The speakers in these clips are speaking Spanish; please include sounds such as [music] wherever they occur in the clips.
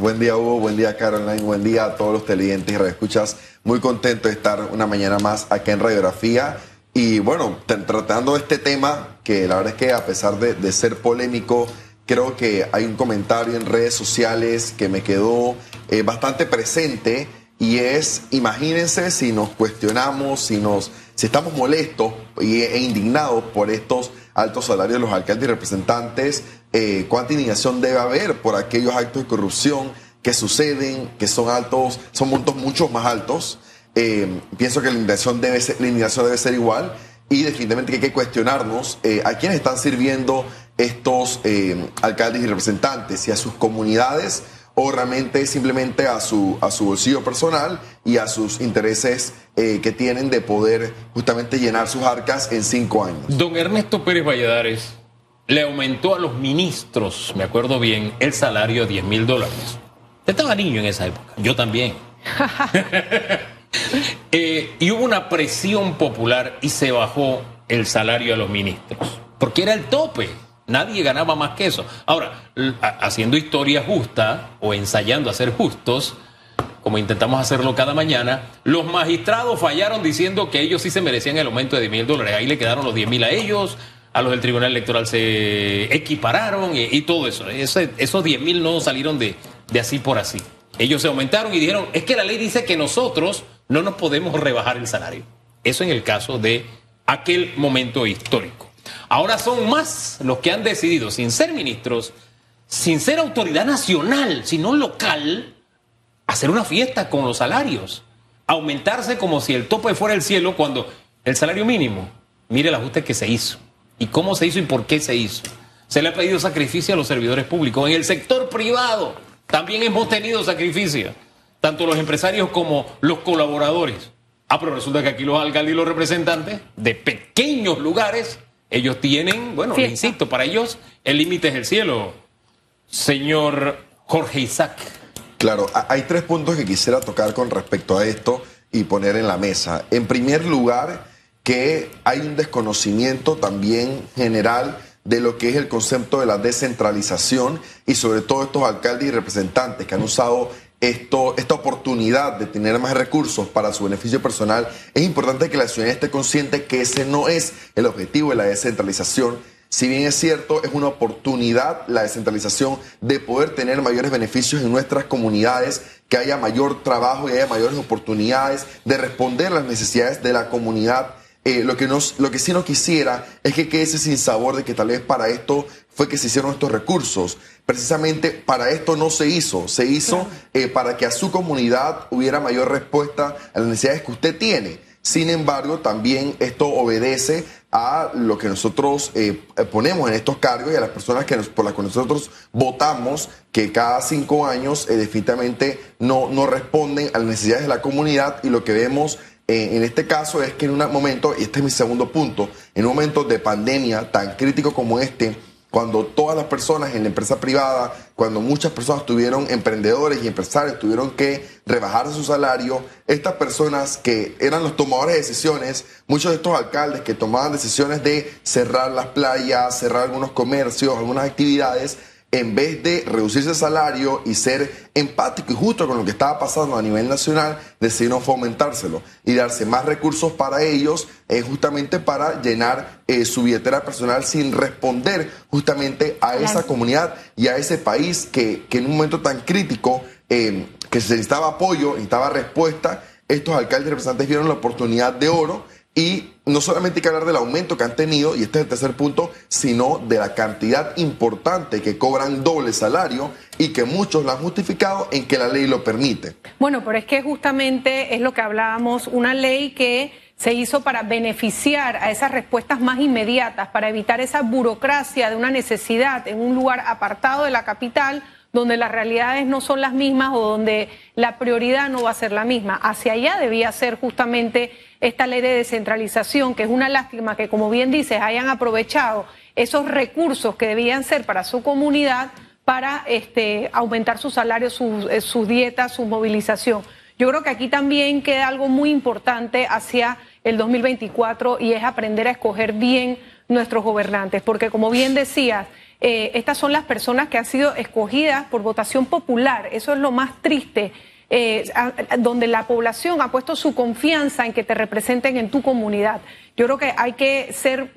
Buen día, Hugo. Buen día, Caroline. Buen día a todos los televidentes y radioescuchas. Muy contento de estar una mañana más acá en Radiografía. Y bueno, tratando este tema, que la verdad es que a pesar de, ser polémico, creo que hay un comentario en redes sociales que me quedó eh, bastante presente y es, imagínense si nos cuestionamos, si, nos, si estamos molestos e indignados por estos altos salarios de los alcaldes y representantes, eh, cuánta indignación debe haber por aquellos actos de corrupción que suceden, que son altos, son montos mucho más altos. Eh, pienso que la indignación, debe ser, la indignación debe ser igual y definitivamente hay que cuestionarnos eh, a quiénes están sirviendo estos alcaldes y representantes y a sus comunidades o realmente simplemente a su, a su bolsillo personal y a sus intereses que tienen de poder justamente llenar sus arcas en cinco años. Don Ernesto Pérez Valladares le aumentó a los ministros, me acuerdo bien, el salario a 10 mil dólares. Estaba niño en esa época, yo también. [laughs] Eh, y hubo una presión popular y se bajó el salario a los ministros, porque era el tope. Nadie ganaba más que eso. Ahora, haciendo historia justa o ensayando a ser justos, como intentamos hacerlo cada mañana, los magistrados fallaron diciendo que ellos sí se merecían el aumento de 10 mil dólares. Ahí le quedaron los 10 mil a ellos, a los del Tribunal Electoral se equipararon y, todo eso. esos 10 mil no salieron de, de así por así. Ellos se aumentaron y dijeron, es que la ley dice que nosotros no nos podemos rebajar el salario. Eso en el caso de aquel momento histórico. Ahora son más los que han decidido, sin ser ministros, sin ser autoridad nacional, sino local, hacer una fiesta con los salarios, aumentarse como si el tope fuera el cielo cuando el salario mínimo, mire el ajuste que se hizo y cómo se hizo y por qué se hizo. Se le ha pedido sacrificio a los servidores públicos. En el sector privado también hemos tenido sacrificio, tanto los empresarios como los colaboradores. Ah, pero resulta que aquí los alcaldes y los representantes de pequeños lugares ellos tienen, bueno, le insisto, para ellos el límite es el cielo. Señor Jorge Isaac. Claro, hay tres puntos que quisiera tocar con respecto a esto y poner en la mesa. En primer lugar, que hay un desconocimiento también general de lo que es el concepto de la descentralización y sobre todo estos alcaldes y representantes que han usado esto, esta oportunidad de tener más recursos para su beneficio personal, es importante que la ciudadanía esté consciente que ese no es el objetivo de la descentralización. Si bien es cierto, es una oportunidad la descentralización de poder tener mayores beneficios en nuestras comunidades, que haya mayor trabajo y haya mayores oportunidades de responder a las necesidades de la comunidad eh, lo, que nos, lo que sí no quisiera es que quede ese sin sabor de que tal vez para esto fue que se hicieron estos recursos. Precisamente para esto no se hizo. Se hizo eh, para que a su comunidad hubiera mayor respuesta a las necesidades que usted tiene. Sin embargo, también esto obedece a lo que nosotros eh, ponemos en estos cargos y a las personas que por las que nosotros votamos, que cada cinco años definitivamente no, no responden a las necesidades de la comunidad y lo que vemos eh, en este caso es que en un momento, y este es mi segundo punto, en un momento de pandemia tan crítico como este, cuando todas las personas en la empresa privada, cuando muchas personas tuvieron, emprendedores y empresarios tuvieron que rebajar su salario, estas personas que eran los tomadores de decisiones, muchos de estos alcaldes que tomaban decisiones de cerrar las playas, cerrar algunos comercios, algunas actividades, en vez de reducirse el salario y ser empático y justo con lo que estaba pasando a nivel nacional, decidieron fomentárselo y darse más recursos para ellos, eh, justamente para llenar eh, su billetera personal sin responder justamente a esa comunidad y a ese país que, que en un momento tan crítico, eh, que se necesitaba apoyo, necesitaba respuesta, estos alcaldes y representantes vieron la oportunidad de oro y no solamente hay que hablar del aumento que han tenido, y este es el tercer punto, sino de la cantidad importante que cobran doble salario y que muchos lo han justificado en que la ley lo permite. Bueno, pero es que justamente es lo que hablábamos, una ley que se hizo para beneficiar a esas respuestas más inmediatas, para evitar esa burocracia de una necesidad en un lugar apartado de la capital donde las realidades no son las mismas o donde la prioridad no va a ser la misma. Hacia allá debía ser justamente esta ley de descentralización, que es una lástima que, como bien dices, hayan aprovechado esos recursos que debían ser para su comunidad para este, aumentar sus salarios, sus, eh, sus dietas, su movilización. Yo creo que aquí también queda algo muy importante hacia el 2024 y es aprender a escoger bien nuestros gobernantes, porque como bien decías, eh, estas son las personas que han sido escogidas por votación popular. Eso es lo más triste. Eh, donde la población ha puesto su confianza en que te representen en tu comunidad. Yo creo que hay que ser,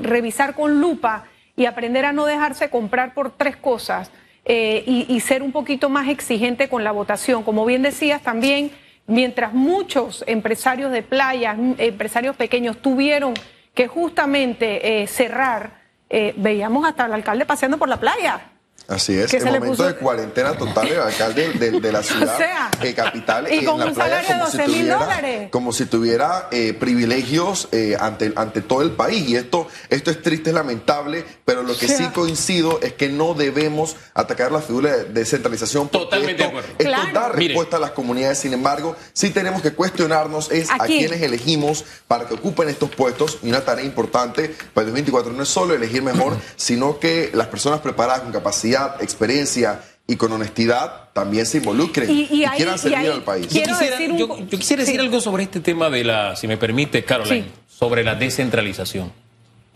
revisar con lupa y aprender a no dejarse comprar por tres cosas eh, y, ser un poquito más exigente con la votación. Como bien decías también, mientras muchos empresarios de playas, empresarios pequeños tuvieron que justamente cerrar, veíamos hasta el alcalde paseando por la playa. Así es, en momento de cuarentena total el alcalde de, la [laughs] ciudad eh, capital y con un salario de 12 mil dólares. Como si tuviera eh, privilegios eh, ante, ante todo el país. Y esto, esto es triste, es lamentable, pero lo que sí coincido es que no debemos atacar la figura de descentralización. Totalmente esto, de acuerdo. Esto da respuesta a las comunidades, sin embargo, sí tenemos que cuestionarnos es a quienes elegimos para que ocupen estos puestos. Y una tarea importante para el 2024 no es solo elegir mejor, sino que las personas preparadas con capacidad experiencia y con honestidad también se involucren y, quieran servir al país. Yo quisiera, decir, algo sobre este tema de la, si me permite, Caroline, sobre la descentralización.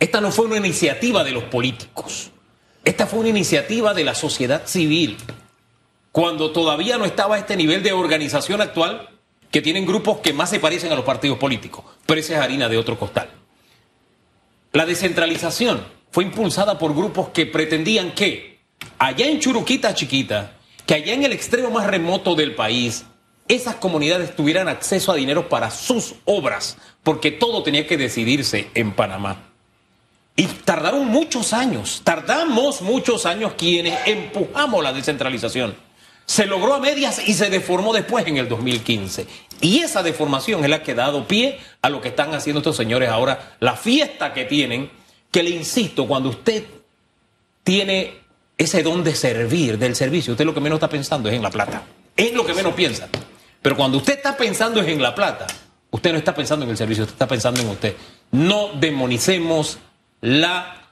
Esta no fue una iniciativa de los políticos. Esta fue una iniciativa de la sociedad civil. Cuando todavía no estaba este nivel de organización actual, que tienen grupos que más se parecen a los partidos políticos, pero esa es harina de otro costal. La descentralización fue impulsada por grupos que pretendían que allá en Churuquita Chiquita, que allá en el extremo más remoto del país, esas comunidades tuvieran acceso a dinero para sus obras, porque todo tenía que decidirse en Panamá. Y tardaron muchos años, tardamos muchos años quienes empujamos la descentralización. Se logró a medias y se deformó después en el 2015. Y esa deformación es la que ha dado pie a lo que están haciendo estos señores ahora, la fiesta que tienen, que le insisto, cuando usted tiene ese don de servir, del servicio, usted lo que menos está pensando es en la plata. Es lo que menos piensa. Pero cuando usted está pensando es en la plata, usted no está pensando en el servicio, usted está pensando en usted. No demonicemos la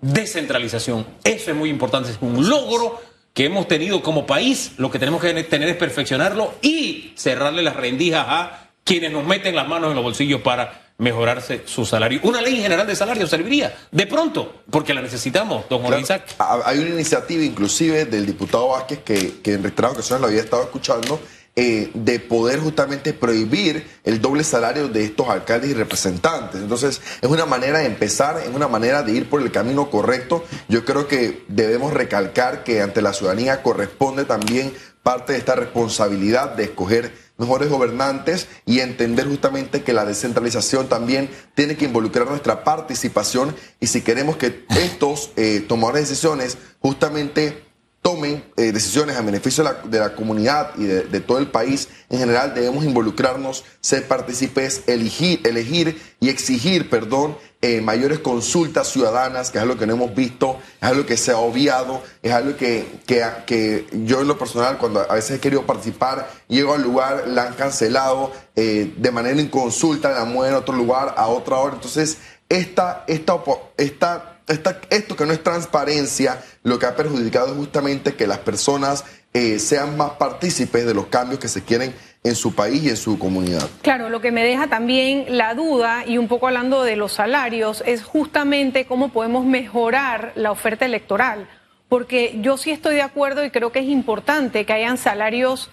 descentralización. Eso es muy importante, es un logro que hemos tenido como país. Lo que tenemos que tener es perfeccionarlo y cerrarle las rendijas a quienes nos meten las manos en los bolsillos para mejorarse su salario. Una ley general de salario serviría de pronto, porque la necesitamos, don Jorge Isaac. Hay una iniciativa inclusive del diputado Vázquez que, que en reiteradas ocasiones lo había estado escuchando, eh, de poder justamente prohibir el doble salario de estos alcaldes y representantes. Entonces, es una manera de empezar, es una manera de ir por el camino correcto. Yo creo que debemos recalcar que ante la ciudadanía corresponde también parte de esta responsabilidad de escoger mejores gobernantes y entender justamente que la descentralización también tiene que involucrar nuestra participación y si queremos que estos eh, tomadores de decisiones justamente tomen eh, decisiones a beneficio de la, comunidad y de, todo el país en general, debemos involucrarnos, ser partícipes, elegir, elegir y exigir, perdón, eh, mayores consultas ciudadanas, que es algo que no hemos visto, es algo que se ha obviado, es algo que, que, que yo en lo personal, cuando a veces he querido participar, llego al lugar, la han cancelado, eh, de manera inconsulta, la mueven a otro lugar, a otra hora. Entonces, esta, esta, esta esto que no es transparencia, lo que ha perjudicado es justamente que las personas eh, sean más partícipes de los cambios que se quieren en su país y en su comunidad. Claro, lo que me deja también la duda, y un poco hablando de los salarios, es justamente cómo podemos mejorar la oferta electoral. Porque yo sí estoy de acuerdo y creo que es importante que hayan salarios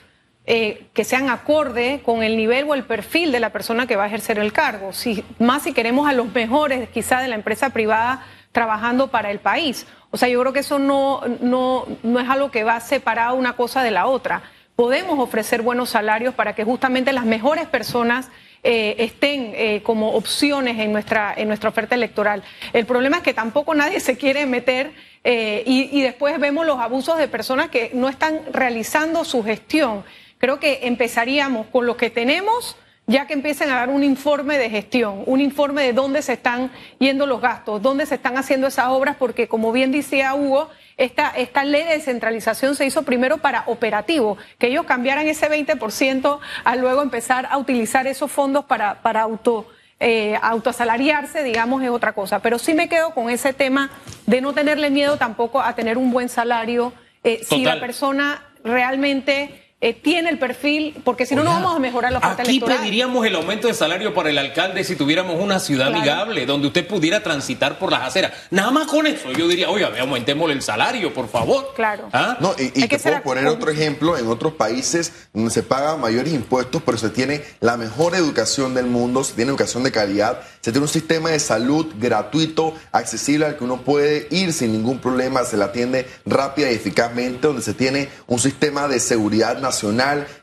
eh, que sean acorde con el nivel o el perfil de la persona que va a ejercer el cargo. Más si queremos a los mejores, quizá de la empresa privada, trabajando para el país. O sea, yo creo que eso no, no, no es algo que va separado una cosa de la otra. Podemos ofrecer buenos salarios para que justamente las mejores personas eh, estén eh, como opciones en nuestra, en nuestra oferta electoral. El problema es que tampoco nadie se quiere meter eh, y, y después vemos los abusos de personas que no están realizando su gestión. Creo que empezaríamos con lo que tenemos ya que empiecen a dar un informe de gestión, un informe de dónde se están yendo los gastos, dónde se están haciendo esas obras, porque como bien decía Hugo, esta, esta ley de descentralización se hizo primero para operativo, que ellos cambiaran ese 20% a luego empezar a utilizar esos fondos para, para auto, eh, autoasalariarse, digamos, es otra cosa. Pero sí me quedo con ese tema de no tenerle miedo tampoco a tener un buen salario eh, si la persona realmente eh, tiene el perfil, porque si no, no vamos a mejorar la oferta Aquí electoral. pediríamos el aumento de salario para el alcalde si tuviéramos una ciudad Claro. amigable, donde usted pudiera transitar por las aceras. Nada más con eso, yo diría, oiga, aumentémosle el salario, por favor. Claro. ¿Ah? No, y, y te puedo poner otro ejemplo en otros países donde se pagan mayores impuestos, pero se tiene la mejor educación del mundo, se tiene educación de calidad, se tiene un sistema de salud gratuito, accesible al que uno puede ir sin ningún problema, se le atiende rápida y eficazmente, donde se tiene un sistema de seguridad nacional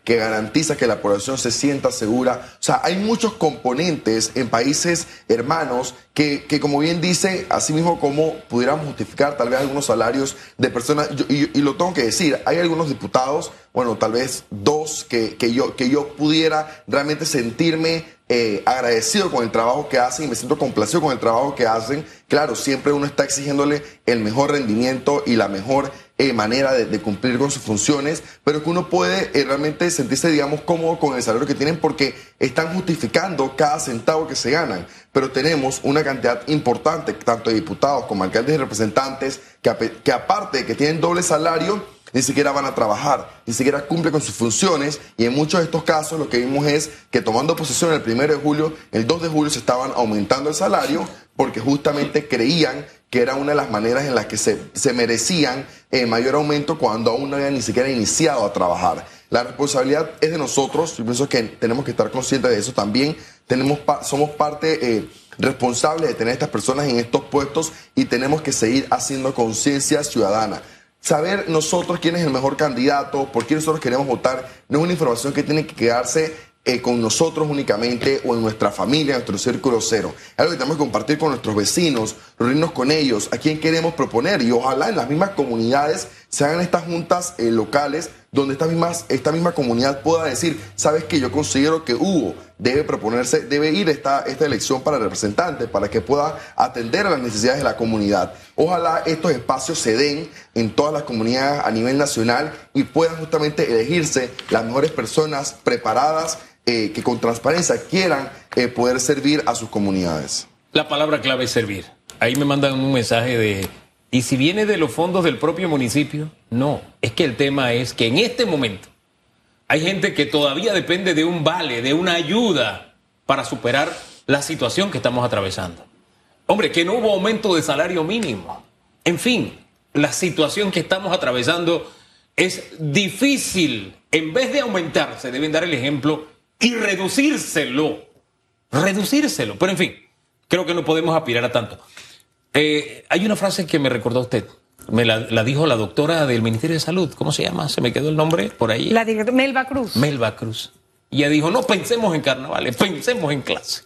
que garantiza que la población se sienta segura. O sea, hay muchos componentes en países hermanos que, que como bien dice, así mismo como pudiéramos justificar tal vez algunos salarios de personas, y lo tengo que decir, hay algunos diputados, bueno, tal vez dos, que, que, yo, que yo pudiera realmente sentirme eh, agradecido con el trabajo que hacen y me siento complacido con el trabajo que hacen. Claro, siempre uno está exigiéndole el mejor rendimiento y la mejor eh, manera de, de cumplir con sus funciones, pero que uno puede eh, realmente sentirse, digamos, cómodo con el salario que tienen porque están justificando cada centavo que se ganan. Pero tenemos una cantidad importante, tanto de diputados como alcaldes y representantes, que, que aparte de que tienen doble salario, ni siquiera van a trabajar, ni siquiera cumplen con sus funciones y en muchos de estos casos lo que vimos es que tomando posesión el primero de julio, el 2 de julio se estaban aumentando el salario porque justamente creían que era una de las maneras en las que se, se merecían eh, mayor aumento cuando aún no habían ni siquiera iniciado a trabajar. La responsabilidad es de nosotros, yo pienso que tenemos que estar conscientes de eso también, tenemos somos parte eh, responsable de tener a estas personas en estos puestos y tenemos que seguir haciendo conciencia ciudadana. Saber nosotros quién es el mejor candidato, por quién nosotros queremos votar, no es una información que tiene que quedarse eh, con nosotros únicamente o en nuestra familia, en nuestro círculo cero. Es algo que tenemos que compartir con nuestros vecinos, reunirnos con ellos, a quién queremos proponer y ojalá en las mismas comunidades se hagan estas juntas eh, locales donde esta misma, esta misma comunidad pueda decir, sabes que yo considero que Hugo debe proponerse, debe ir esta, esta elección para representante, para que pueda atender a las necesidades de la comunidad. Ojalá estos espacios se den en todas las comunidades a nivel nacional y puedan justamente elegirse las mejores personas preparadas eh, que con transparencia quieran eh, poder servir a sus comunidades. La palabra clave es servir. Ahí me mandan un mensaje de, ¿y si viene de los fondos del propio municipio? No, es que el tema es que en este momento hay gente que todavía depende de un vale, de una ayuda para superar la situación que estamos atravesando. Hombre, que no hubo aumento de salario mínimo. En fin, la situación que estamos atravesando es difícil. En vez de aumentarse, deben dar el ejemplo y reducírselo. Reducírselo. Pero en fin, creo que no podemos aspirar a tanto. Eh, hay una frase que me recordó a usted. Me la, la dijo la doctora del Ministerio de Salud. ¿Cómo se llama? Se me quedó el nombre por ahí. La directora Melba Cruz. Melba Cruz. Y ella dijo, no pensemos en carnavales, pensemos en clase.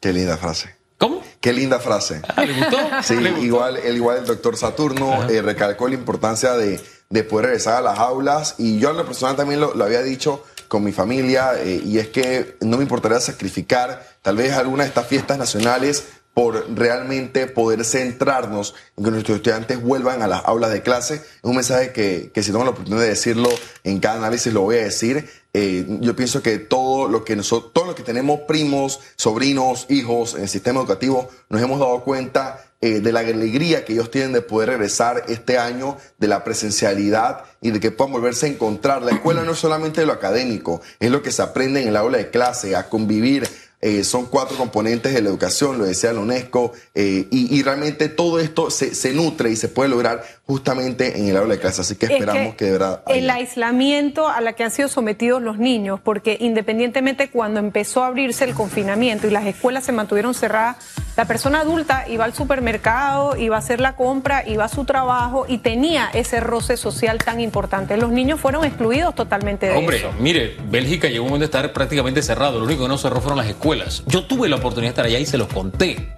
Qué linda frase. ¿Cómo? Qué linda frase. Ah, ¿Le gustó? [laughs] Sí, ¿Le gustó? igual el, igual el doctor Saturno eh, recalcó la importancia de, de poder regresar a las aulas y yo en lo personal también lo, lo había dicho con mi familia eh, y es que no me importaría sacrificar tal vez alguna de estas fiestas nacionales por realmente poder centrarnos en que nuestros estudiantes vuelvan a las aulas de clase. Es un mensaje que, que si tengo la oportunidad de decirlo en cada análisis lo voy a decir. Eh, yo pienso que todo lo que nosotros, todo lo que tenemos primos, sobrinos, hijos en el sistema educativo, nos hemos dado cuenta eh, de la alegría que ellos tienen de poder regresar este año, de la presencialidad y de que puedan volverse a encontrar. La escuela no es solamente lo académico, es lo que se aprende en el aula de clase, a convivir. Eh, son cuatro componentes de la educación, lo decía la UNESCO, eh, y, y realmente todo esto se, se nutre y se puede lograr justamente en el aula de clase. Así que Es esperamos que, de verdad. el aislamiento a la que han sido sometidos los niños, porque independientemente cuando empezó a abrirse el confinamiento y las escuelas se mantuvieron cerradas, la persona adulta iba al supermercado, iba a hacer la compra, iba a su trabajo y tenía ese roce social tan importante. Los niños fueron excluidos totalmente de Hombre, eso. mire, Bélgica llegó un momento de estar prácticamente cerrado. Lo único que no cerró fueron las escuelas. Yo tuve la oportunidad de estar allá y se los conté.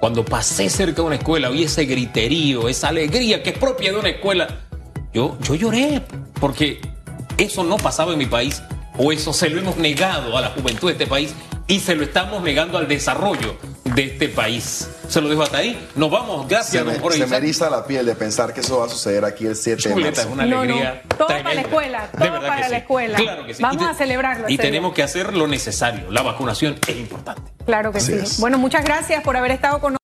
Cuando pasé cerca de una escuela, vi ese griterío, esa alegría que es propia de una escuela. Yo, yo lloré porque eso no pasaba en mi país o eso se lo hemos negado a la juventud de este país y se lo estamos negando al desarrollo de este país. Se lo dejo hasta ahí. Nos vamos. Gracias, Se me, don Jorge se me eriza la piel de pensar que eso va a suceder aquí el 7 de Chuleta, es marzo. una No, no, alegría. todo para la escuela, De todo verdad para que la sí. escuela. Claro que sí. Vamos te- a celebrarlo Y tenemos día. que hacer lo necesario. La vacunación es importante. Claro que Así sí. es. Bueno, muchas gracias por haber estado con nosotros.